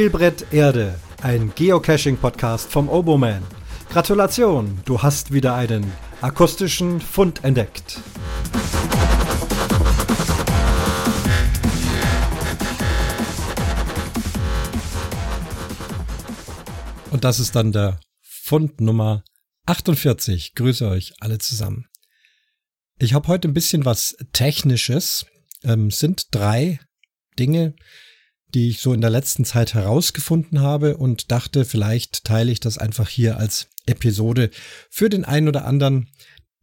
Spielbrett Erde, ein Geocaching-Podcast vom Oboman. Gratulation, du hast wieder einen akustischen Fund entdeckt. Und das ist dann der Fund Nummer 48. Grüße euch alle zusammen. Ich habe heute ein bisschen was Technisches. Ähm, sind drei Dinge, die ich so in der letzten Zeit herausgefunden habe und dachte, vielleicht teile ich das einfach hier als Episode für den einen oder anderen,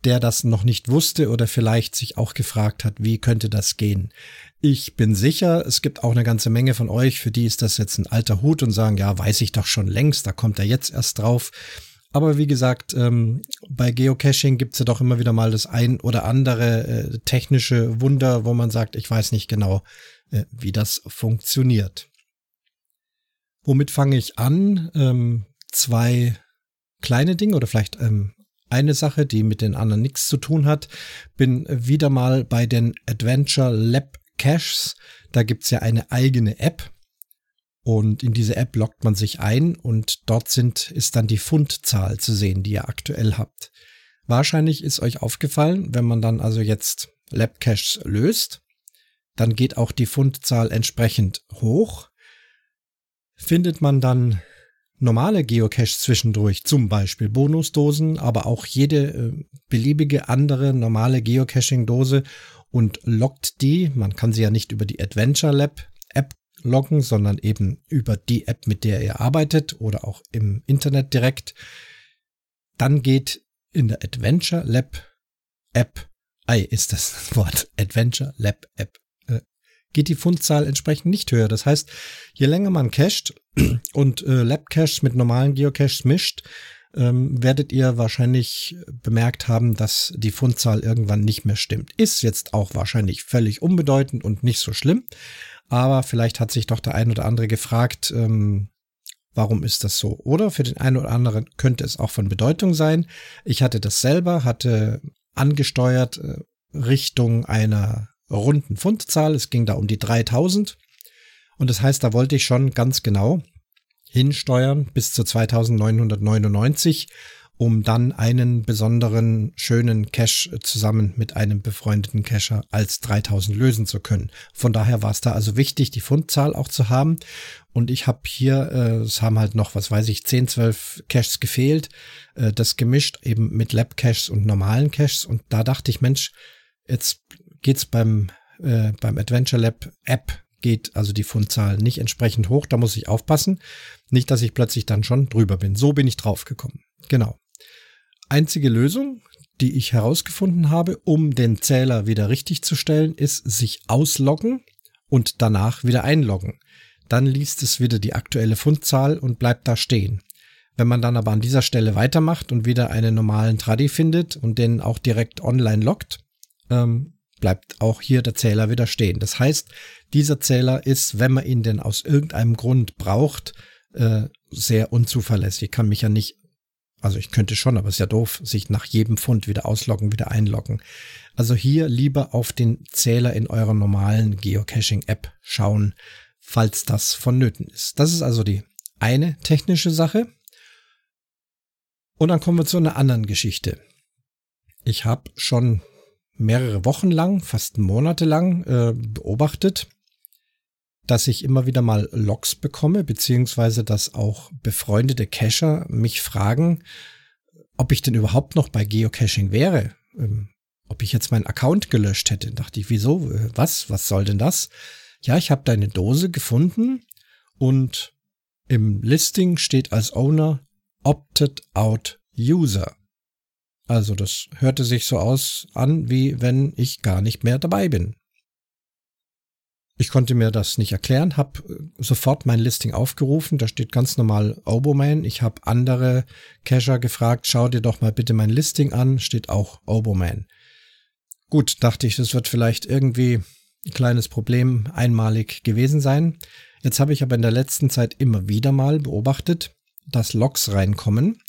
der das noch nicht wusste oder vielleicht sich auch gefragt hat, wie könnte das gehen. Ich bin sicher, es gibt auch eine ganze Menge von euch, für die ist das jetzt ein alter Hut und sagen, ja, weiß ich doch schon längst, da kommt er jetzt erst drauf. Aber wie gesagt, ähm, bei Geocaching gibt's ja doch immer wieder mal das ein oder andere äh, technische Wunder, wo man sagt, ich weiß nicht genau, äh, wie das funktioniert. Womit fange ich an? Ähm, zwei kleine Dinge oder vielleicht ähm, eine Sache, die mit den anderen nichts zu tun hat. Bin wieder mal bei den Adventure Lab Caches. Da gibt's ja eine eigene App. Und in diese App loggt man sich ein und dort sind, ist dann die Fundzahl zu sehen, die ihr aktuell habt. Wahrscheinlich ist euch aufgefallen, wenn man dann also jetzt Lab Caches löst, dann geht auch die Fundzahl entsprechend hoch. Findet man dann normale Geocaches zwischendurch, zum Beispiel Bonusdosen, aber auch jede äh, beliebige andere normale Geocaching-Dose und lockt die, man kann sie ja nicht über die Adventure Lab App loggen, sondern eben über die App, mit der ihr arbeitet oder auch im Internet direkt, dann geht in der Adventure Lab App, ei ist das Wort, Adventure Lab App geht die Fundzahl entsprechend nicht höher. Das heißt, je länger man cached und äh, Lab-Caches mit normalen Geocaches mischt, ähm, werdet ihr wahrscheinlich bemerkt haben, dass die Fundzahl irgendwann nicht mehr stimmt. Ist jetzt auch wahrscheinlich völlig unbedeutend und nicht so schlimm. Aber vielleicht hat sich doch der ein oder andere gefragt, ähm, warum ist das so? Oder für den einen oder anderen könnte es auch von Bedeutung sein. Ich hatte das selber, hatte angesteuert äh, Richtung einer runden Pfundzahl. Es ging da um die 3000. Und das heißt, da wollte ich schon ganz genau hinsteuern bis zu 2999, um dann einen besonderen schönen Cache zusammen mit einem befreundeten Cacher als 3000 lösen zu können. Von daher war es da also wichtig, die Fundzahl auch zu haben. Und ich habe hier, äh, es haben halt noch, was weiß ich, 10, 12 Caches gefehlt, äh, das gemischt eben mit Lab Caches und normalen Caches. Und da dachte ich, Mensch, jetzt geht's beim, äh, beim Adventure Lab App geht also die Fundzahl nicht entsprechend hoch. Da muss ich aufpassen. Nicht, dass ich plötzlich dann schon drüber bin. So bin ich draufgekommen. Genau. Einzige Lösung, die ich herausgefunden habe, um den Zähler wieder richtig zu stellen, ist sich ausloggen und danach wieder einloggen. Dann liest es wieder die aktuelle Fundzahl und bleibt da stehen. Wenn man dann aber an dieser Stelle weitermacht und wieder einen normalen Tradi findet und den auch direkt online loggt, ähm, bleibt auch hier der Zähler wieder stehen. Das heißt, dieser Zähler ist, wenn man ihn denn aus irgendeinem Grund braucht, äh, sehr unzuverlässig. Ich kann mich ja nicht, also ich könnte schon, aber es ist ja doof, sich nach jedem Fund wieder ausloggen, wieder einloggen. Also hier lieber auf den Zähler in eurer normalen Geocaching-App schauen, falls das vonnöten ist. Das ist also die eine technische Sache. Und dann kommen wir zu einer anderen Geschichte. Ich habe schon mehrere Wochen lang, fast Monate lang äh, beobachtet, dass ich immer wieder mal Logs bekomme, beziehungsweise dass auch befreundete Cacher mich fragen, ob ich denn überhaupt noch bei Geocaching wäre. Ähm, ob ich jetzt meinen Account gelöscht hätte. Dachte ich, wieso? Äh, was? Was soll denn das? Ja, ich habe deine Dose gefunden und im Listing steht als Owner Opted Out User. Also das hörte sich so aus an, wie wenn ich gar nicht mehr dabei bin. Ich konnte mir das nicht erklären, habe äh, sofort mein Listing aufgerufen, da steht ganz normal Oboman. Ich habe andere Cacher gefragt, schau dir doch mal bitte mein Listing an, steht auch Oboman. Gut, dachte ich, das wird vielleicht irgendwie ein kleines Problem einmalig gewesen sein. Jetzt habe ich aber in der letzten Zeit immer wieder mal beobachtet, dass Logs reinkommen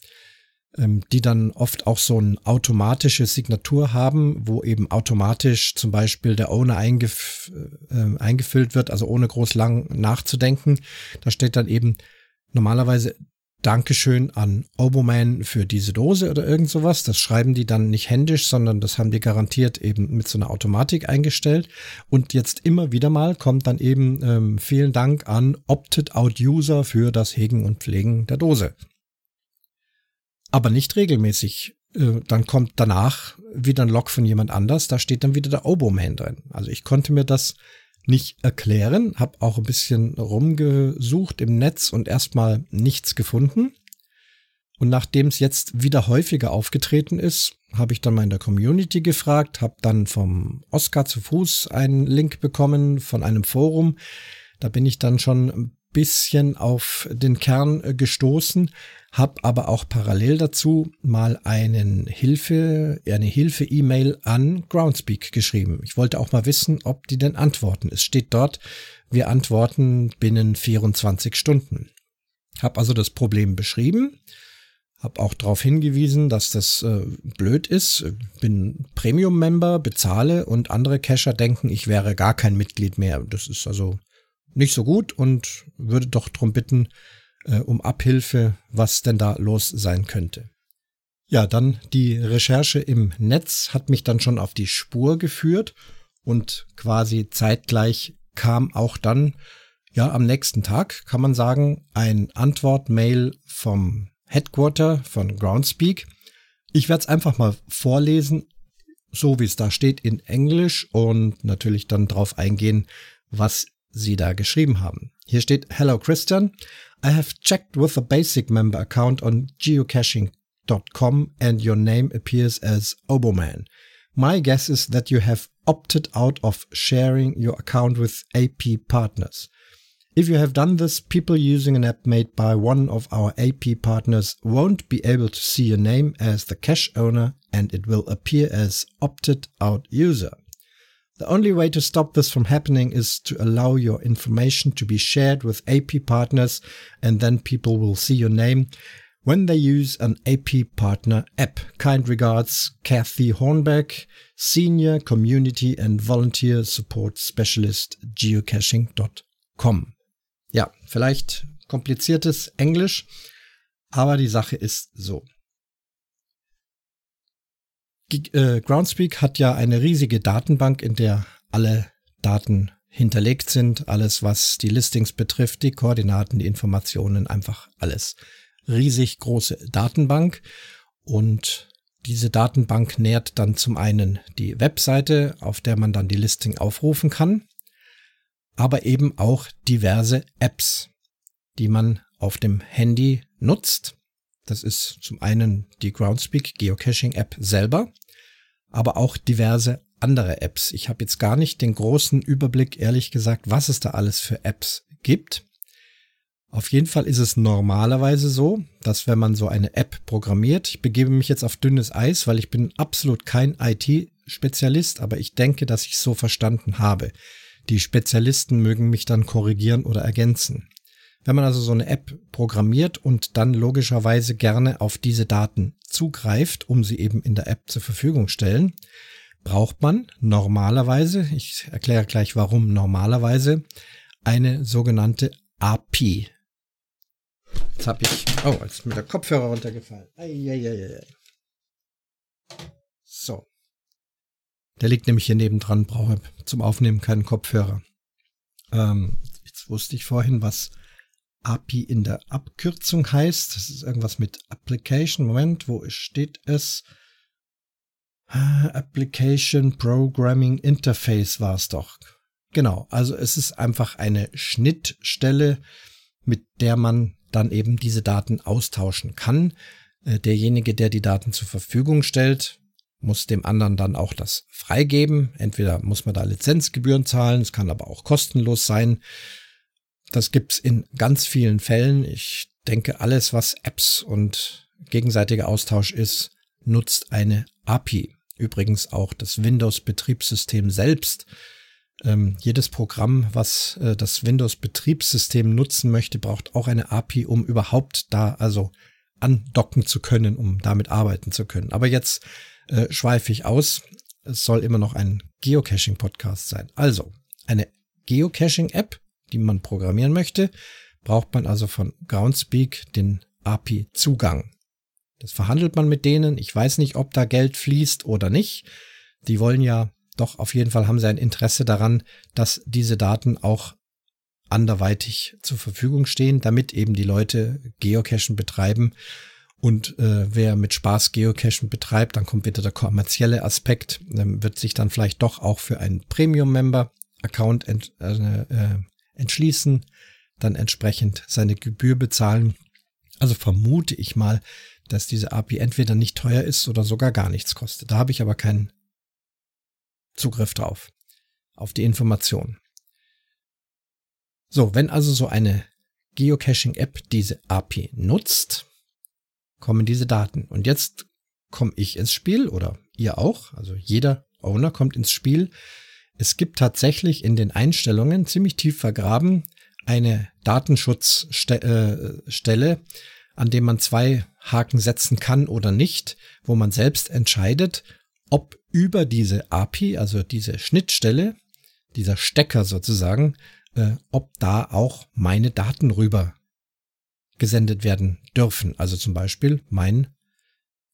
die dann oft auch so eine automatische Signatur haben, wo eben automatisch zum Beispiel der Owner eingef äh, eingefüllt wird, also ohne groß lang nachzudenken. Da steht dann eben normalerweise Dankeschön an Oboman für diese Dose oder irgend sowas. Das schreiben die dann nicht händisch, sondern das haben die garantiert eben mit so einer Automatik eingestellt. Und jetzt immer wieder mal kommt dann eben ähm, vielen Dank an Opted Out User für das Hegen und Pflegen der Dose. Aber nicht regelmäßig. Äh, dann kommt danach wieder ein Log von jemand anders, da steht dann wieder der Oboman drin. Also ich konnte mir das nicht erklären, habe auch ein bisschen rumgesucht im Netz und erstmal nichts gefunden. Und nachdem es jetzt wieder häufiger aufgetreten ist, habe ich dann mal in der Community gefragt, habe dann vom Oscar zu Fuß einen Link bekommen von einem Forum. Da bin ich dann schon bisschen auf den Kern gestoßen, habe aber auch parallel dazu mal einen Hilfe, eine Hilfe-E-Mail an Groundspeak geschrieben. Ich wollte auch mal wissen, ob die denn antworten. Es steht dort, wir antworten binnen 24 Stunden. Hab also das Problem beschrieben, hab auch darauf hingewiesen, dass das äh, blöd ist. Bin Premium-Member, bezahle und andere Cacher denken, ich wäre gar kein Mitglied mehr. Das ist also nicht so gut und würde doch darum bitten, äh, um Abhilfe, was denn da los sein könnte. Ja, dann die Recherche im Netz hat mich dann schon auf die Spur geführt und quasi zeitgleich kam auch dann, ja, am nächsten Tag kann man sagen, ein Antwort-Mail vom Headquarter von Groundspeak. Ich werde es einfach mal vorlesen, so wie es da steht in Englisch und natürlich dann drauf eingehen, was sie da geschrieben haben. Hier steht Hello Christian. I have checked with a basic member account on geocaching.com and your name appears as Oboman. My guess is that you have opted out of sharing your account with AP partners. If you have done this, people using an app made by one of our AP partners won't be able to see your name as the cache owner and it will appear as opted out user. The only way to stop this from happening is to allow your information to be shared with AP partners and then people will see your name when they use an AP partner app. Kind regards, Kathy Hornbeck, Senior Community and Volunteer Support Specialist geocaching.com. Ja, vielleicht kompliziertes Englisch, aber die Sache ist so. Äh, Groundspeak hat ja eine riesige Datenbank, in der alle Daten hinterlegt sind, alles was die Listings betrifft, die Koordinaten, die Informationen, einfach alles. Riesig große Datenbank und diese Datenbank nährt dann zum einen die Webseite, auf der man dann die Listing aufrufen kann, aber eben auch diverse Apps, die man auf dem Handy nutzt. Das ist zum einen die Groundspeak Geocaching App selber aber auch diverse andere Apps. Ich habe jetzt gar nicht den großen Überblick, ehrlich gesagt, was es da alles für Apps gibt. Auf jeden Fall ist es normalerweise so, dass wenn man so eine App programmiert, ich begebe mich jetzt auf dünnes Eis, weil ich bin absolut kein IT-Spezialist, aber ich denke, dass ich es so verstanden habe. Die Spezialisten mögen mich dann korrigieren oder ergänzen. Wenn man also so eine App programmiert und dann logischerweise gerne auf diese Daten zugreift, um sie eben in der App zur Verfügung stellen, braucht man normalerweise, ich erkläre gleich warum normalerweise, eine sogenannte API. Jetzt habe ich, oh, jetzt ist mir der Kopfhörer runtergefallen. Eieieiei. So. Der liegt nämlich hier nebendran, brauche zum Aufnehmen keinen Kopfhörer. Ähm, jetzt wusste ich vorhin, was API in der Abkürzung heißt. Das ist irgendwas mit Application. Moment, wo steht es? Ah, Application Programming Interface war es doch. Genau, also es ist einfach eine Schnittstelle, mit der man dann eben diese Daten austauschen kann. Äh, derjenige, der die Daten zur Verfügung stellt, muss dem anderen dann auch das freigeben. Entweder muss man da Lizenzgebühren zahlen, es kann aber auch kostenlos sein. Das gibt's in ganz vielen Fällen. Ich denke, alles, was Apps und gegenseitiger Austausch ist, nutzt eine API. Übrigens auch das Windows-Betriebssystem selbst. Ähm, jedes Programm, was äh, das Windows-Betriebssystem nutzen möchte, braucht auch eine API, um überhaupt da also andocken zu können, um damit arbeiten zu können. Aber jetzt äh, schweife ich aus. Es soll immer noch ein Geocaching-Podcast sein. Also, eine Geocaching-App, die man programmieren möchte, braucht man also von Groundspeak den API-Zugang. Das verhandelt man mit denen. Ich weiß nicht, ob da Geld fließt oder nicht. Die wollen ja doch auf jeden Fall haben sie ein Interesse daran, dass diese Daten auch anderweitig zur Verfügung stehen, damit eben die Leute Geocachen betreiben. Und äh, wer mit Spaß Geocachen betreibt, dann kommt wieder der kommerzielle Aspekt, ähm, wird sich dann vielleicht doch auch für einen Premium-Member-Account äh, äh, entschließen, dann entsprechend seine Gebühr bezahlen. Also vermute ich mal, dass diese API entweder nicht teuer ist oder sogar gar nichts kostet. Da habe ich aber keinen Zugriff drauf, auf die Information. So, wenn also so eine Geocaching-App diese API nutzt, kommen diese Daten. Und jetzt komme ich ins Spiel oder ihr auch, also jeder Owner kommt ins Spiel. Es gibt tatsächlich in den Einstellungen ziemlich tief vergraben eine Datenschutzstelle, an dem man zwei Haken setzen kann oder nicht, wo man selbst entscheidet, ob über diese API, also diese Schnittstelle, dieser Stecker sozusagen, äh, ob da auch meine Daten rüber gesendet werden dürfen. Also zum Beispiel mein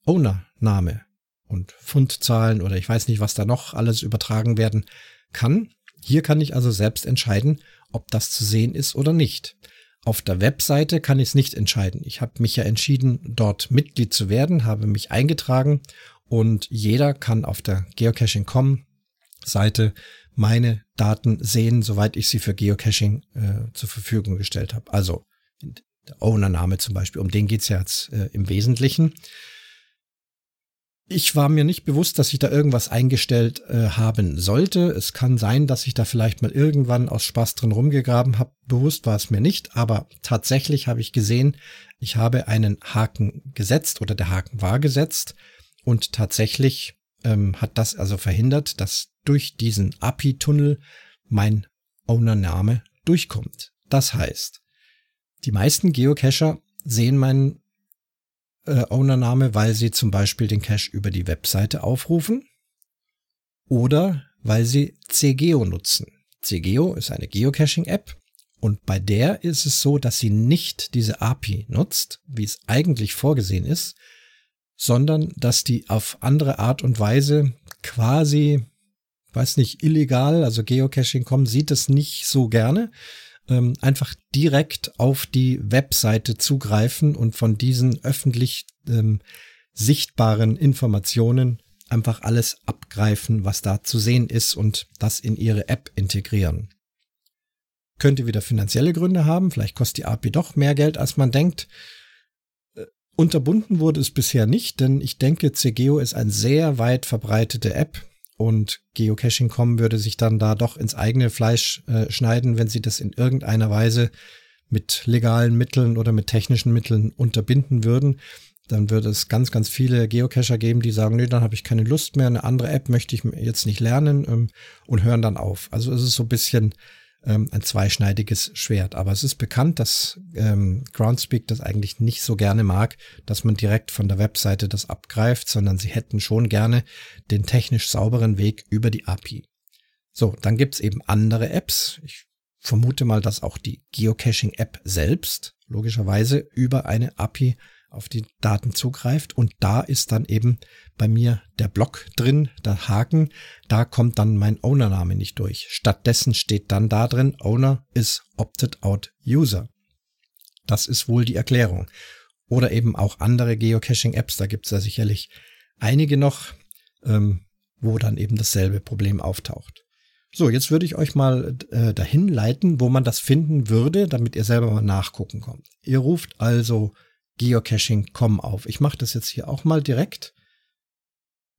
Owner-Name und Fundzahlen oder ich weiß nicht, was da noch alles übertragen werden kann. Hier kann ich also selbst entscheiden, ob das zu sehen ist oder nicht. Auf der Webseite kann ich es nicht entscheiden. Ich habe mich ja entschieden, dort Mitglied zu werden, habe mich eingetragen und jeder kann auf der Geocaching.com Seite meine Daten sehen, soweit ich sie für Geocaching äh, zur Verfügung gestellt habe. Also der Owner-Name zum Beispiel, um den geht's ja jetzt äh, im Wesentlichen. Ich war mir nicht bewusst, dass ich da irgendwas eingestellt äh, haben sollte. Es kann sein, dass ich da vielleicht mal irgendwann aus Spaß drin rumgegraben habe. Bewusst war es mir nicht, aber tatsächlich habe ich gesehen, ich habe einen Haken gesetzt oder der Haken war gesetzt und tatsächlich ähm, hat das also verhindert, dass durch diesen API-Tunnel mein Owner-Name durchkommt. Das heißt, die meisten Geocacher sehen meinen äh, Owner-Name, weil sie zum Beispiel den Cache über die Webseite aufrufen oder weil sie CGeo nutzen. CGeo ist eine Geocaching-App und bei der ist es so, dass sie nicht diese API nutzt, wie es eigentlich vorgesehen ist, sondern dass die auf andere Art und Weise quasi weiß nicht, illegal, also Geocaching.com sieht es nicht so gerne, ähm, einfach direkt auf die Webseite zugreifen und von diesen öffentlich ähm, sichtbaren Informationen einfach alles abgreifen, was da zu sehen ist und das in ihre App integrieren. Könnte wieder finanzielle Gründe haben, vielleicht kostet die API doch mehr Geld, als man denkt. Äh, unterbunden wurde es bisher nicht, denn ich denke, CGO ist eine sehr weit verbreitete App und Geocaching.com würde sich dann da doch ins eigene Fleisch äh, schneiden, wenn sie das in irgendeiner Weise mit legalen Mitteln oder mit technischen Mitteln unterbinden würden. Dann würde es ganz, ganz viele Geocacher geben, die sagen, nee, dann habe ich keine Lust mehr, eine andere App möchte ich jetzt nicht lernen ähm, und hören dann auf. Also es ist so ein bisschen ähm, ein zweischneidiges Schwert. Aber es ist bekannt, dass ähm, Groundspeak das eigentlich nicht so gerne mag, dass man direkt von der Webseite das abgreift, sondern sie hätten schon gerne den technisch sauberen Weg über die API. So, dann gibt's eben andere Apps. Ich vermute mal, dass auch die Geocaching-App selbst logischerweise über eine API auf die Daten zugreift und da ist dann eben bei mir der Block drin, der Haken, da kommt dann mein Owner-Name nicht durch. Stattdessen steht dann da drin, Owner is opted out user. Das ist wohl die Erklärung. Oder eben auch andere Geocaching-Apps, da gibt es ja sicherlich einige noch, ähm, wo dann eben dasselbe Problem auftaucht. So, jetzt würde ich euch mal äh, dahin leiten, wo man das finden würde, damit ihr selber mal nachgucken kommt. Ihr ruft also geocaching.com auf. Ich mache das jetzt hier auch mal direkt.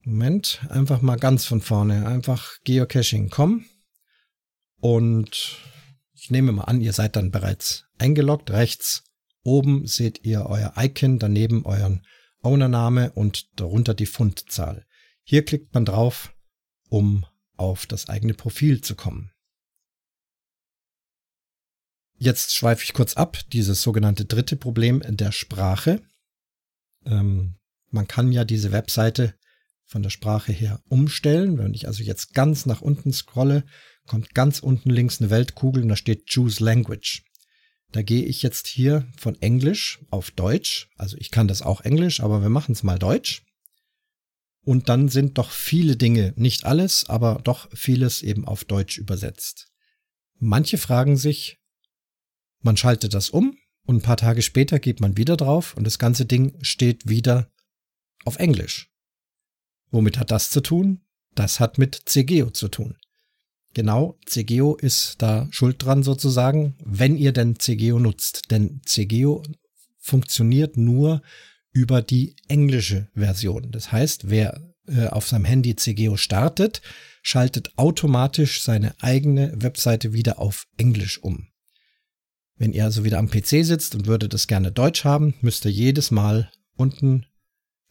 Moment, einfach mal ganz von vorne. Einfach geocaching.com. Und ich nehme mal an, ihr seid dann bereits eingeloggt. Rechts oben seht ihr euer Icon, daneben euren Ownername und darunter die Fundzahl. Hier klickt man drauf, um auf das eigene Profil zu kommen. Jetzt schweife ich kurz ab, dieses sogenannte dritte Problem der Sprache. Ähm, man kann ja diese Webseite von der Sprache her umstellen. Wenn ich also jetzt ganz nach unten scrolle, kommt ganz unten links eine Weltkugel und da steht Choose Language. Da gehe ich jetzt hier von Englisch auf Deutsch. Also ich kann das auch Englisch, aber wir machen es mal Deutsch. Und dann sind doch viele Dinge, nicht alles, aber doch vieles eben auf Deutsch übersetzt. Manche fragen sich, man schaltet das um und ein paar Tage später geht man wieder drauf und das ganze Ding steht wieder auf Englisch. Womit hat das zu tun? Das hat mit CGO zu tun. Genau, CGO ist da schuld dran sozusagen, wenn ihr denn CGO nutzt. Denn CGO funktioniert nur über die englische Version. Das heißt, wer äh, auf seinem Handy CGO startet, schaltet automatisch seine eigene Webseite wieder auf Englisch um. Wenn ihr also wieder am PC sitzt und würdet es gerne Deutsch haben, müsst ihr jedes Mal unten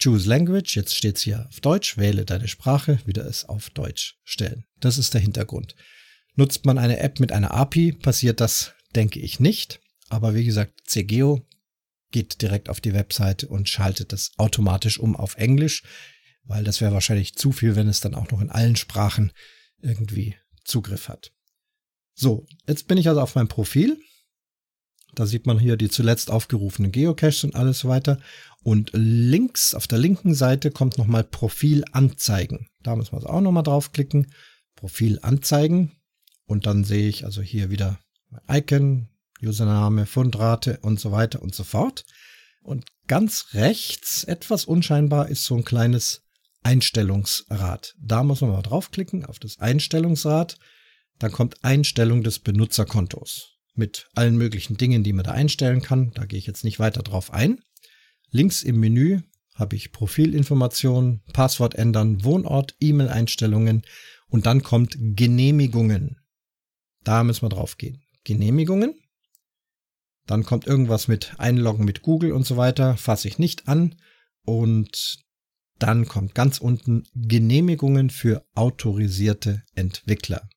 Choose Language, jetzt steht es hier auf Deutsch, wähle deine Sprache, wieder es auf Deutsch stellen. Das ist der Hintergrund. Nutzt man eine App mit einer API, passiert das, denke ich, nicht. Aber wie gesagt, CGO geht direkt auf die Webseite und schaltet das automatisch um auf Englisch, weil das wäre wahrscheinlich zu viel, wenn es dann auch noch in allen Sprachen irgendwie Zugriff hat. So, jetzt bin ich also auf meinem Profil. Da sieht man hier die zuletzt aufgerufenen Geocaches und alles weiter. Und links, auf der linken Seite kommt nochmal Profil anzeigen. Da müssen wir also auch nochmal draufklicken. Profil anzeigen. Und dann sehe ich also hier wieder Icon, Username, Fundrate und so weiter und so fort. Und ganz rechts, etwas unscheinbar, ist so ein kleines Einstellungsrad. Da muss man mal draufklicken auf das Einstellungsrad. Dann kommt Einstellung des Benutzerkontos mit allen möglichen Dingen, die man da einstellen kann. Da gehe ich jetzt nicht weiter drauf ein. Links im Menü habe ich Profilinformationen, Passwort ändern, Wohnort, E-Mail-Einstellungen und dann kommt Genehmigungen. Da müssen wir drauf gehen. Genehmigungen. Dann kommt irgendwas mit Einloggen mit Google und so weiter. Fasse ich nicht an. Und dann kommt ganz unten Genehmigungen für autorisierte Entwickler.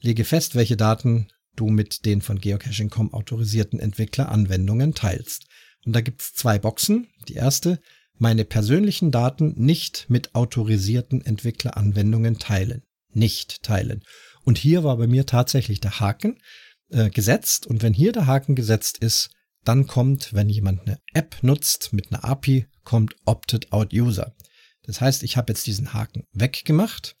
Lege fest, welche Daten du mit den von Geocaching.com autorisierten Entwickleranwendungen teilst. Und da gibt's zwei Boxen. Die erste, meine persönlichen Daten nicht mit autorisierten Entwickleranwendungen teilen. Nicht teilen. Und hier war bei mir tatsächlich der Haken äh, gesetzt. Und wenn hier der Haken gesetzt ist, dann kommt, wenn jemand eine App nutzt mit einer API, kommt Opted Out User. Das heißt, ich habe jetzt diesen Haken weggemacht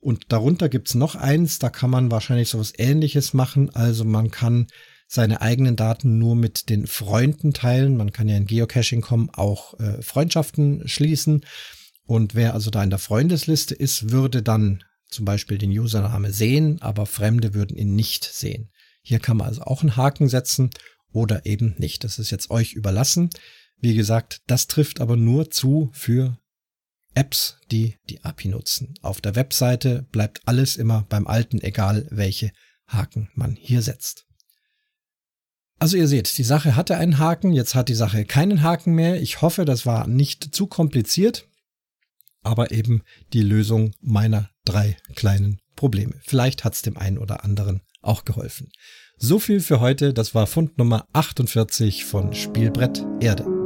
und darunter gibt's noch eins, da kann man wahrscheinlich sowas ähnliches machen. Also man kann seine eigenen Daten nur mit den Freunden teilen. Man kann ja in Geocaching.com auch äh, Freundschaften schließen. Und wer also da in der Freundesliste ist, würde dann zum Beispiel den Username sehen, aber Fremde würden ihn nicht sehen. Hier kann man also auch einen Haken setzen oder eben nicht. Das ist jetzt euch überlassen. Wie gesagt, das trifft aber nur zu für Apps, die die API nutzen. Auf der Webseite bleibt alles immer beim alten, egal welche Haken man hier setzt. Also ihr seht, die Sache hatte einen Haken, jetzt hat die Sache keinen Haken mehr. Ich hoffe, das war nicht zu kompliziert, aber eben die Lösung meiner drei kleinen Probleme. Vielleicht hat es dem einen oder anderen auch geholfen. So viel für heute, das war Fund Nummer 48 von Spielbrett Erde.